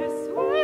Christmas.